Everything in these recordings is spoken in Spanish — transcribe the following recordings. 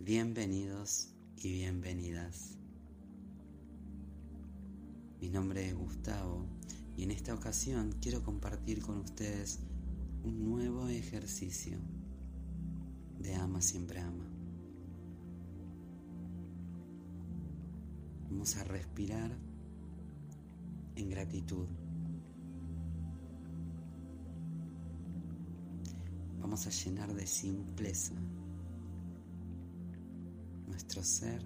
Bienvenidos y bienvenidas. Mi nombre es Gustavo y en esta ocasión quiero compartir con ustedes un nuevo ejercicio de ama siempre ama. Vamos a respirar en gratitud. Vamos a llenar de simpleza nuestro ser,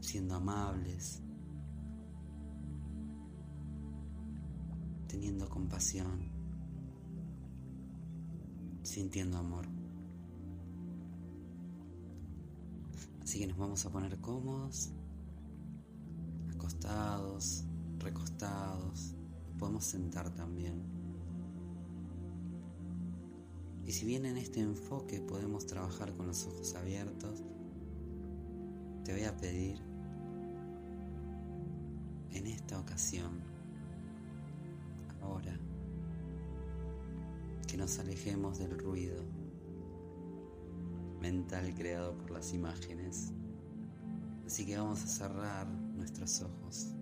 siendo amables, teniendo compasión, sintiendo amor. Así que nos vamos a poner cómodos, acostados, recostados, podemos sentar también. Y si bien en este enfoque podemos trabajar con los ojos abiertos, te voy a pedir en esta ocasión, ahora, que nos alejemos del ruido mental creado por las imágenes. Así que vamos a cerrar nuestros ojos.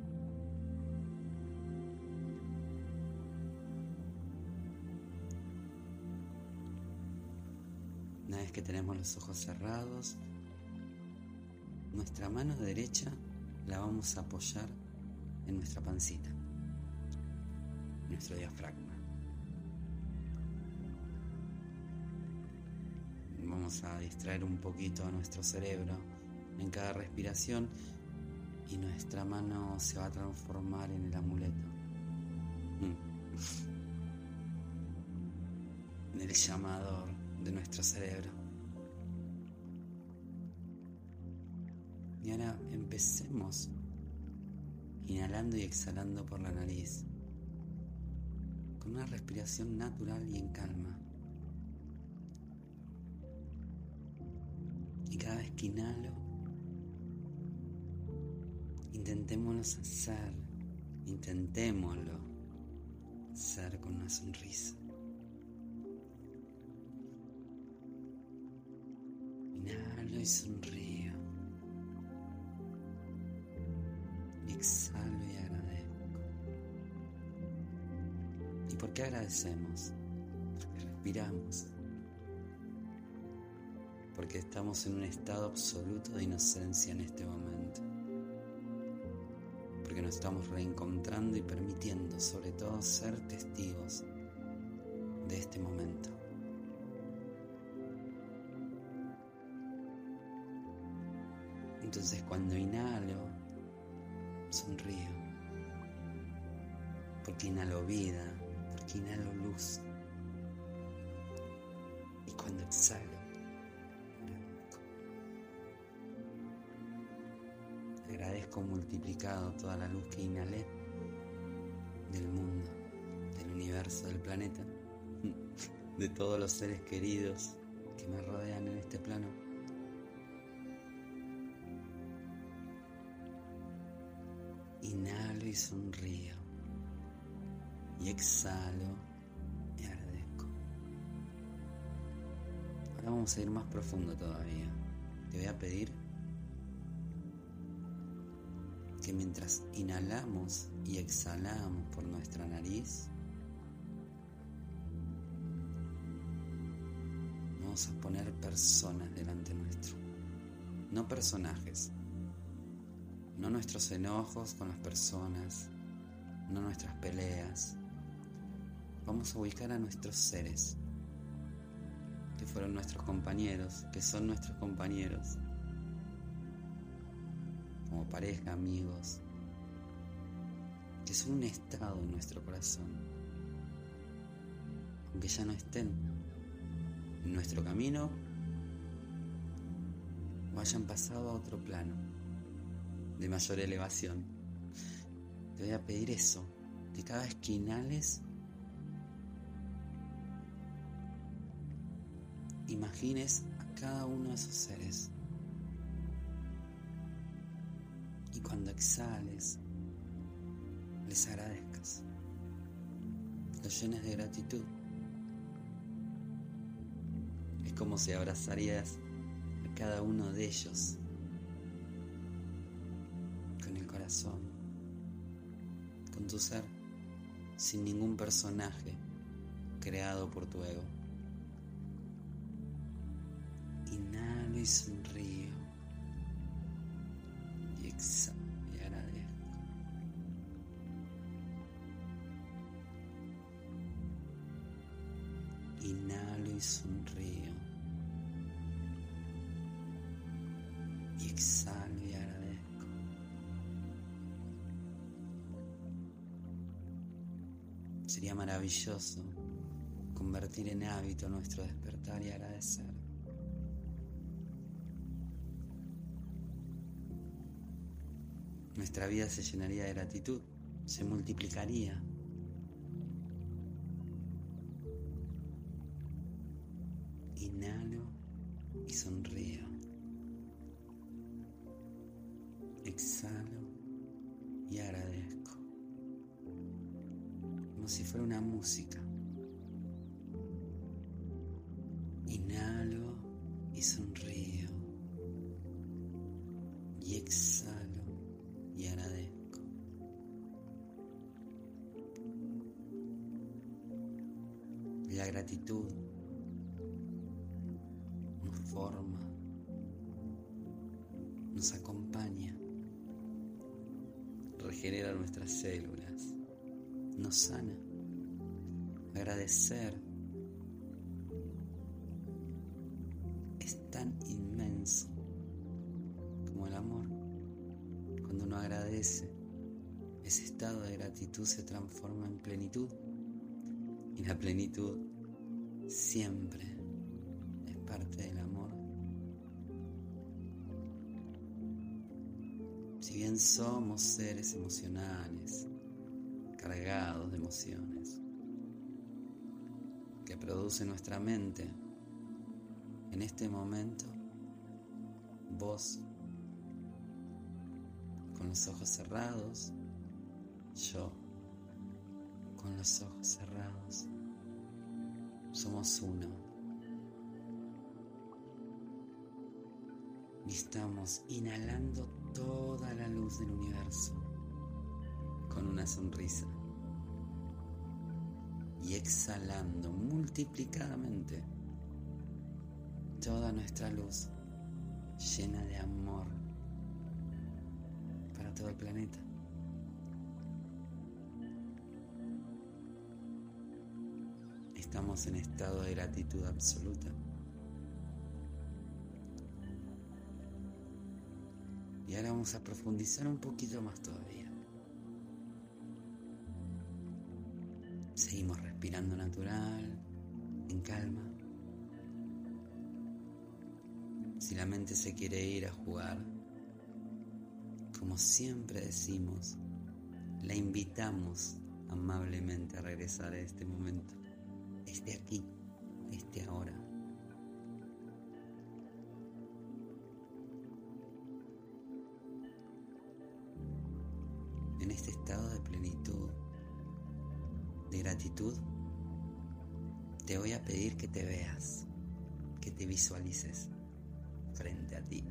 Que tenemos los ojos cerrados, nuestra mano derecha la vamos a apoyar en nuestra pancita, nuestro diafragma. Vamos a distraer un poquito a nuestro cerebro en cada respiración y nuestra mano se va a transformar en el amuleto. Mm. En el llamador de nuestro cerebro. Y ahora empecemos inhalando y exhalando por la nariz, con una respiración natural y en calma. Y cada vez que inhalo, intentémonos hacer, intentémoslo hacer con una sonrisa. Inhalo y sonrío. Y exhalo y agradezco. ¿Y por qué agradecemos? Porque respiramos. Porque estamos en un estado absoluto de inocencia en este momento. Porque nos estamos reencontrando y permitiendo sobre todo ser testigos de este momento. Entonces cuando inhalo, sonrío. Porque inhalo vida, porque inhalo luz. Y cuando exhalo, agradezco. Agradezco multiplicado toda la luz que inhalé del mundo, del universo, del planeta, de todos los seres queridos que me rodean en este plano. Inhalo y sonrío. Y exhalo y agradezco. Ahora vamos a ir más profundo todavía. Te voy a pedir que mientras inhalamos y exhalamos por nuestra nariz, vamos a poner personas delante nuestro. No personajes, no nuestros enojos con las personas, no nuestras peleas. Vamos a ubicar a nuestros seres, que fueron nuestros compañeros, que son nuestros compañeros, como pareja, amigos, que son un estado en nuestro corazón, aunque ya no estén en nuestro camino o hayan pasado a otro plano de mayor elevación. Te voy a pedir eso, que cada vez que inhales, imagines a cada uno de esos seres. Y cuando exhales, les agradezcas, los llenes de gratitud. como si abrazarías a cada uno de ellos con tu ser, sin ningún personaje creado por tu ego. Inhalo y sonrío y exhalo y agradezco. Inhalo y sonrío y exhalo Sería maravilloso convertir en hábito nuestro despertar y agradecer. Nuestra vida se llenaría de gratitud, se multiplicaría. Inhalo y sonrío. Exhalo y agradezco. Como si fuera una música. Inhalo y sonrío. Y exhalo y agradezco. La gratitud nos forma, nos acompaña, regenera nuestras células, nos sana. Agradecer es tan inmenso como el amor. Cuando uno agradece, ese estado de gratitud se transforma en plenitud. Y la plenitud siempre es parte del amor. Si bien somos seres emocionales, cargados de emociones, que produce nuestra mente, en este momento, vos, con los ojos cerrados, yo, con los ojos cerrados, somos uno. Y estamos inhalando toda la luz del universo con una sonrisa. Exhalando multiplicadamente toda nuestra luz llena de amor para todo el planeta. Estamos en estado de gratitud absoluta. Y ahora vamos a profundizar un poquito más todavía. Respirando natural, en calma. Si la mente se quiere ir a jugar, como siempre decimos, la invitamos amablemente a regresar a este momento, este aquí, este ahora. En este estado de plenitud, de gratitud, te voy a pedir que te veas, que te visualices frente a ti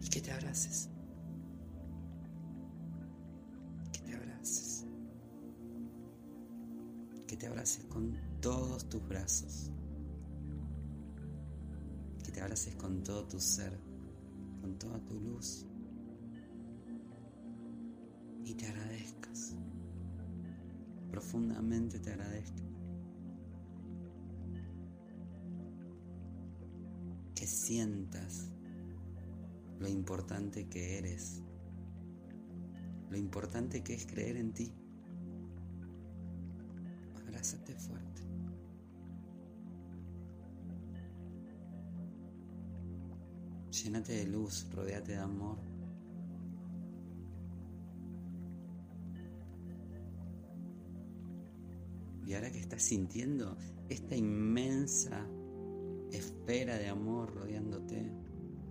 y que te abraces. Que te abraces. Que te abraces con todos tus brazos. Que te abraces con todo tu ser, con toda tu luz. Y te agradezcas. Profundamente te agradezco. Que sientas lo importante que eres, lo importante que es creer en ti. Abrázate fuerte. Llénate de luz, rodeate de amor. Y ahora que estás sintiendo esta inmensa esfera de amor rodeándote,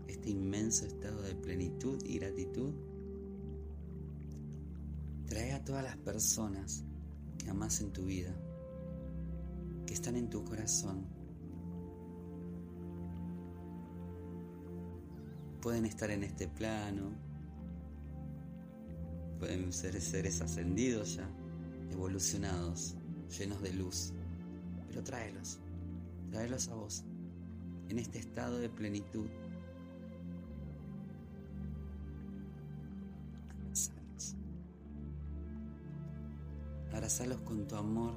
este inmenso estado de plenitud y gratitud, trae a todas las personas que amas en tu vida, que están en tu corazón. Pueden estar en este plano, pueden ser seres ascendidos ya, evolucionados, llenos de luz, pero tráelos, tráelos a vos, en este estado de plenitud. Abrazalos. Abrazalos con tu amor.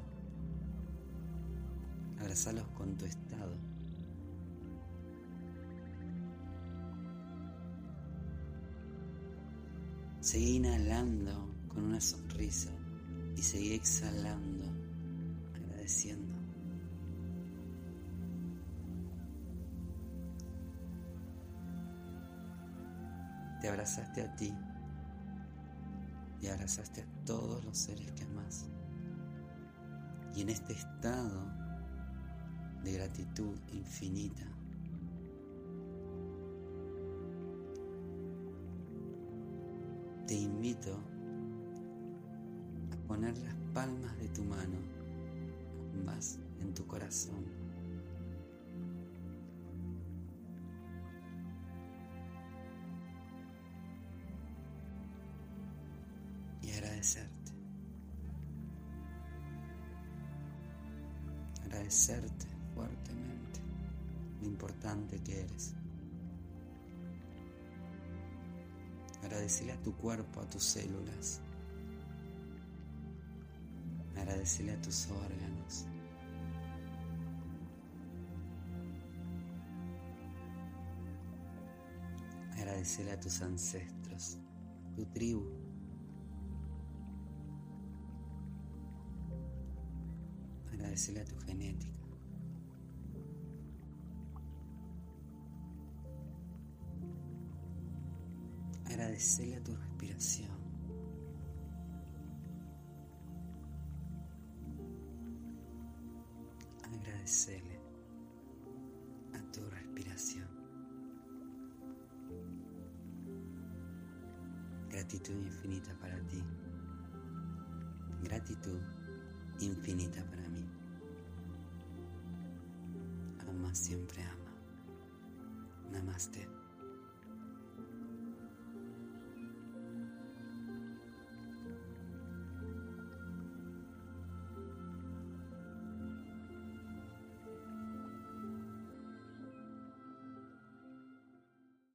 Abrazalos con tu estado. Seguí inhalando con una sonrisa y seguí exhalando, Te abrazaste a ti y abrazaste a todos los seres que amas. Y en este estado de gratitud infinita, te invito a poner las palmas de tu mano en tu corazón. Y agradecerte. Agradecerte fuertemente lo importante que eres. Agradecele a tu cuerpo, a tus células. Agradecele a tus órganos. Agradecele a tus ancestros, tu tribu. Agradecele a tu genética. Agradecele a tu respiración. Agradecele Gratitud infinita para ti. Gratitud infinita para mí. Ama siempre ama. Namaste.